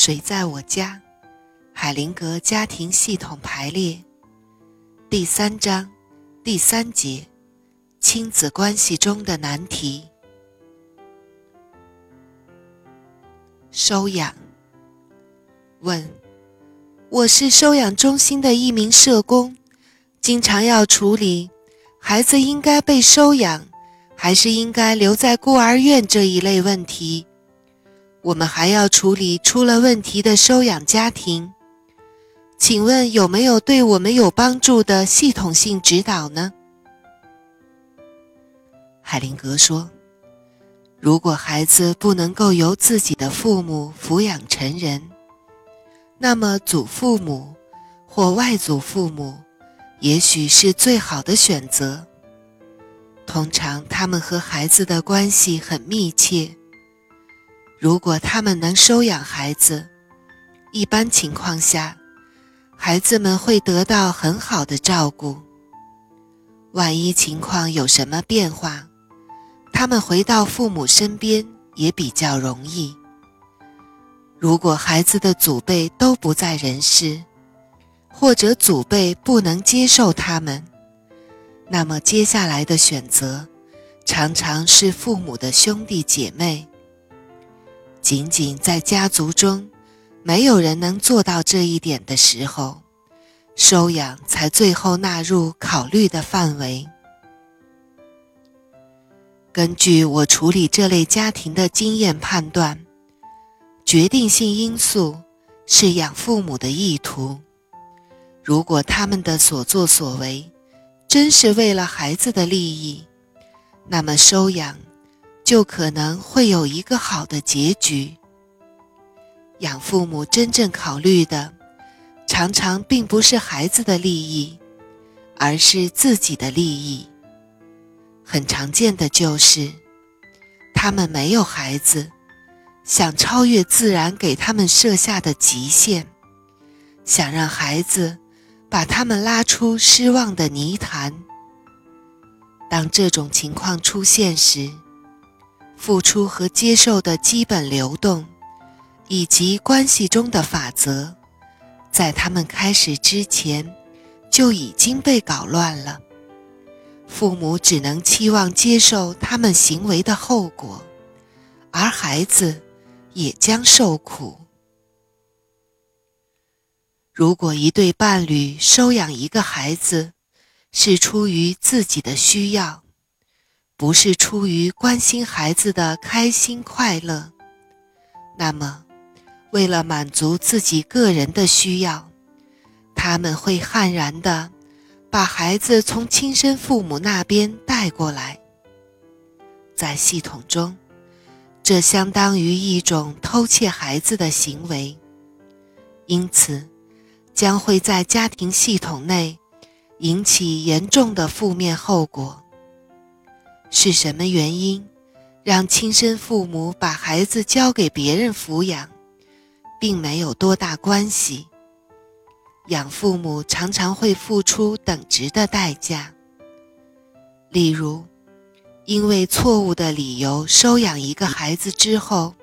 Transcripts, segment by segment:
谁在我家？海灵格家庭系统排列第三章第三节：亲子关系中的难题。收养。问：我是收养中心的一名社工，经常要处理孩子应该被收养，还是应该留在孤儿院这一类问题。我们还要处理出了问题的收养家庭，请问有没有对我们有帮助的系统性指导呢？海灵格说：“如果孩子不能够由自己的父母抚养成人，那么祖父母或外祖父母也许是最好的选择。通常他们和孩子的关系很密切。”如果他们能收养孩子，一般情况下，孩子们会得到很好的照顾。万一情况有什么变化，他们回到父母身边也比较容易。如果孩子的祖辈都不在人世，或者祖辈不能接受他们，那么接下来的选择常常是父母的兄弟姐妹。仅仅在家族中，没有人能做到这一点的时候，收养才最后纳入考虑的范围。根据我处理这类家庭的经验判断，决定性因素是养父母的意图。如果他们的所作所为真是为了孩子的利益，那么收养。就可能会有一个好的结局。养父母真正考虑的，常常并不是孩子的利益，而是自己的利益。很常见的就是，他们没有孩子，想超越自然给他们设下的极限，想让孩子把他们拉出失望的泥潭。当这种情况出现时，付出和接受的基本流动，以及关系中的法则，在他们开始之前就已经被搞乱了。父母只能期望接受他们行为的后果，而孩子也将受苦。如果一对伴侣收养一个孩子，是出于自己的需要。不是出于关心孩子的开心快乐，那么，为了满足自己个人的需要，他们会悍然的把孩子从亲生父母那边带过来。在系统中，这相当于一种偷窃孩子的行为，因此，将会在家庭系统内引起严重的负面后果。是什么原因让亲生父母把孩子交给别人抚养，并没有多大关系。养父母常常会付出等值的代价，例如，因为错误的理由收养一个孩子之后，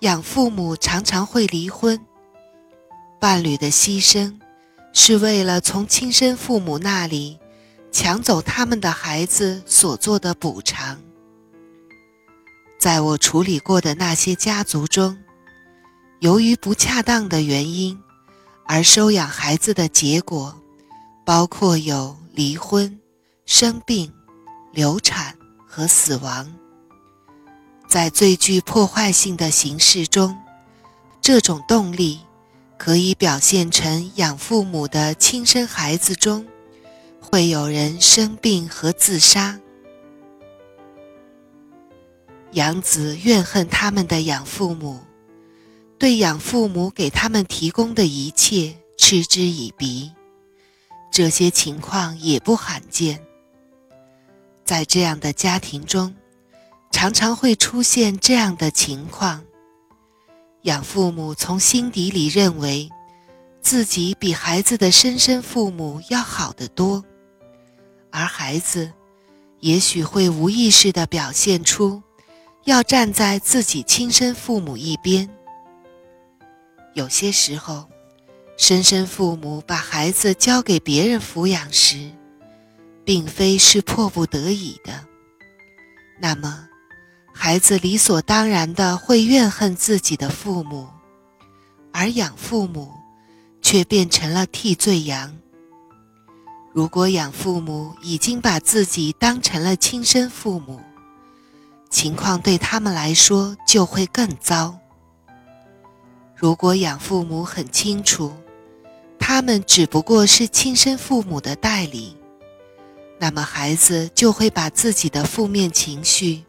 养父母常常会离婚。伴侣的牺牲是为了从亲生父母那里。抢走他们的孩子所做的补偿，在我处理过的那些家族中，由于不恰当的原因而收养孩子的结果，包括有离婚、生病、流产和死亡。在最具破坏性的形式中，这种动力可以表现成养父母的亲生孩子中。会有人生病和自杀。养子怨恨他们的养父母，对养父母给他们提供的一切嗤之以鼻。这些情况也不罕见。在这样的家庭中，常常会出现这样的情况：养父母从心底里认为自己比孩子的生身父母要好得多。而孩子，也许会无意识地表现出要站在自己亲生父母一边。有些时候，生身父母把孩子交给别人抚养时，并非是迫不得已的。那么，孩子理所当然的会怨恨自己的父母，而养父母却变成了替罪羊。如果养父母已经把自己当成了亲生父母，情况对他们来说就会更糟。如果养父母很清楚，他们只不过是亲生父母的代理，那么孩子就会把自己的负面情绪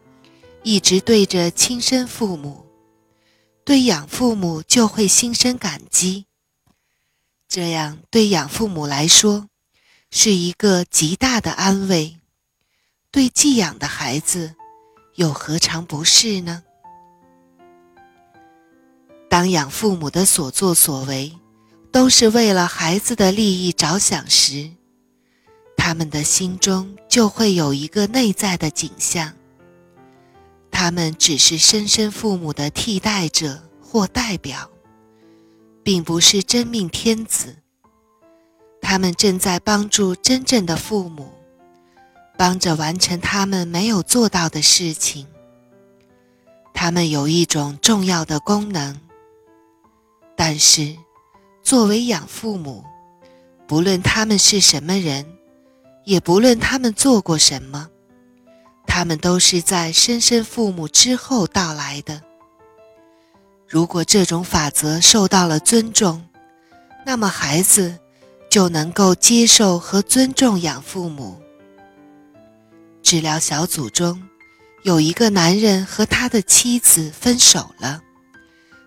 一直对着亲生父母，对养父母就会心生感激。这样对养父母来说。是一个极大的安慰，对寄养的孩子，又何尝不是呢？当养父母的所作所为都是为了孩子的利益着想时，他们的心中就会有一个内在的景象：他们只是生身父母的替代者或代表，并不是真命天子。他们正在帮助真正的父母，帮着完成他们没有做到的事情。他们有一种重要的功能，但是，作为养父母，不论他们是什么人，也不论他们做过什么，他们都是在生身父母之后到来的。如果这种法则受到了尊重，那么孩子。就能够接受和尊重养父母。治疗小组中，有一个男人和他的妻子分手了，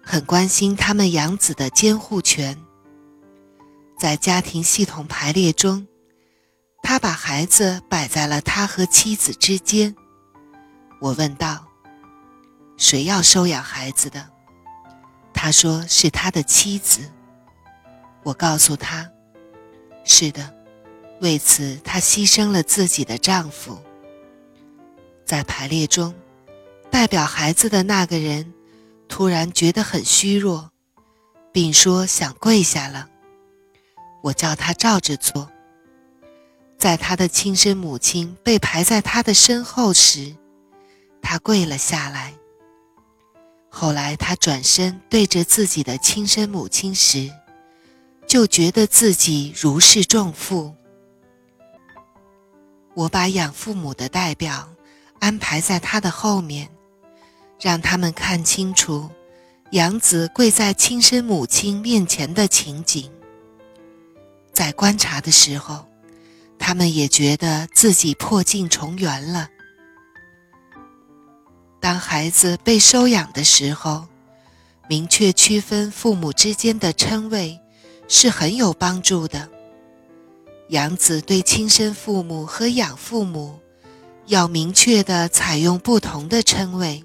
很关心他们养子的监护权。在家庭系统排列中，他把孩子摆在了他和妻子之间。我问道：“谁要收养孩子的？”他说：“是他的妻子。”我告诉他。是的，为此她牺牲了自己的丈夫。在排列中，代表孩子的那个人突然觉得很虚弱，并说想跪下了。我叫他照着做。在他的亲生母亲被排在他的身后时，他跪了下来。后来他转身对着自己的亲生母亲时，就觉得自己如释重负。我把养父母的代表安排在他的后面，让他们看清楚养子跪在亲生母亲面前的情景。在观察的时候，他们也觉得自己破镜重圆了。当孩子被收养的时候，明确区分父母之间的称谓。是很有帮助的。养子对亲生父母和养父母要明确的采用不同的称谓，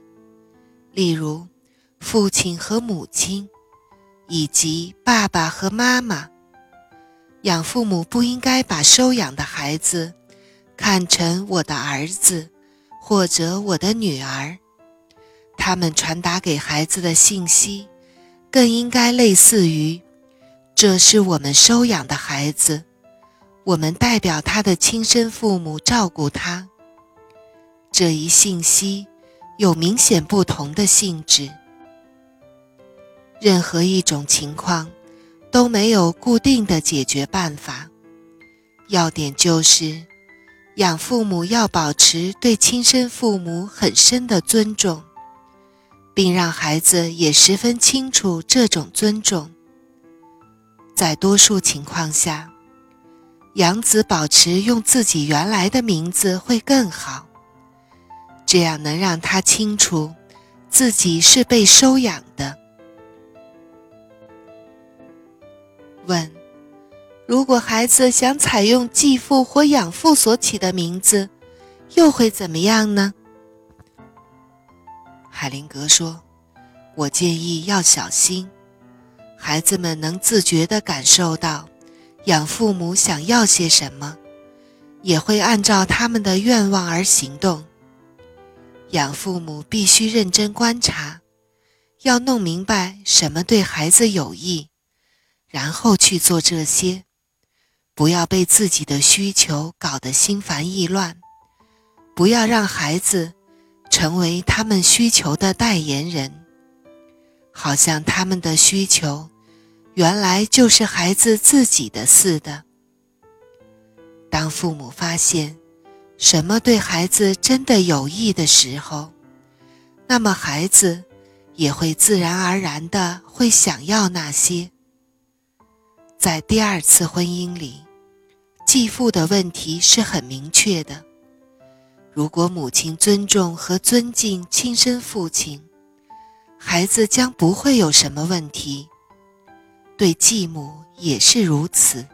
例如父亲和母亲，以及爸爸和妈妈。养父母不应该把收养的孩子看成我的儿子或者我的女儿，他们传达给孩子的信息更应该类似于。这是我们收养的孩子，我们代表他的亲生父母照顾他。这一信息有明显不同的性质。任何一种情况都没有固定的解决办法。要点就是，养父母要保持对亲生父母很深的尊重，并让孩子也十分清楚这种尊重。在多数情况下，养子保持用自己原来的名字会更好，这样能让他清楚自己是被收养的。问：如果孩子想采用继父或养父所起的名字，又会怎么样呢？海灵格说：“我建议要小心。”孩子们能自觉地感受到养父母想要些什么，也会按照他们的愿望而行动。养父母必须认真观察，要弄明白什么对孩子有益，然后去做这些，不要被自己的需求搞得心烦意乱，不要让孩子成为他们需求的代言人，好像他们的需求原来就是孩子自己的似的。当父母发现什么对孩子真的有益的时候，那么孩子。也会自然而然的会想要那些。在第二次婚姻里，继父的问题是很明确的。如果母亲尊重和尊敬亲生父亲，孩子将不会有什么问题。对继母也是如此。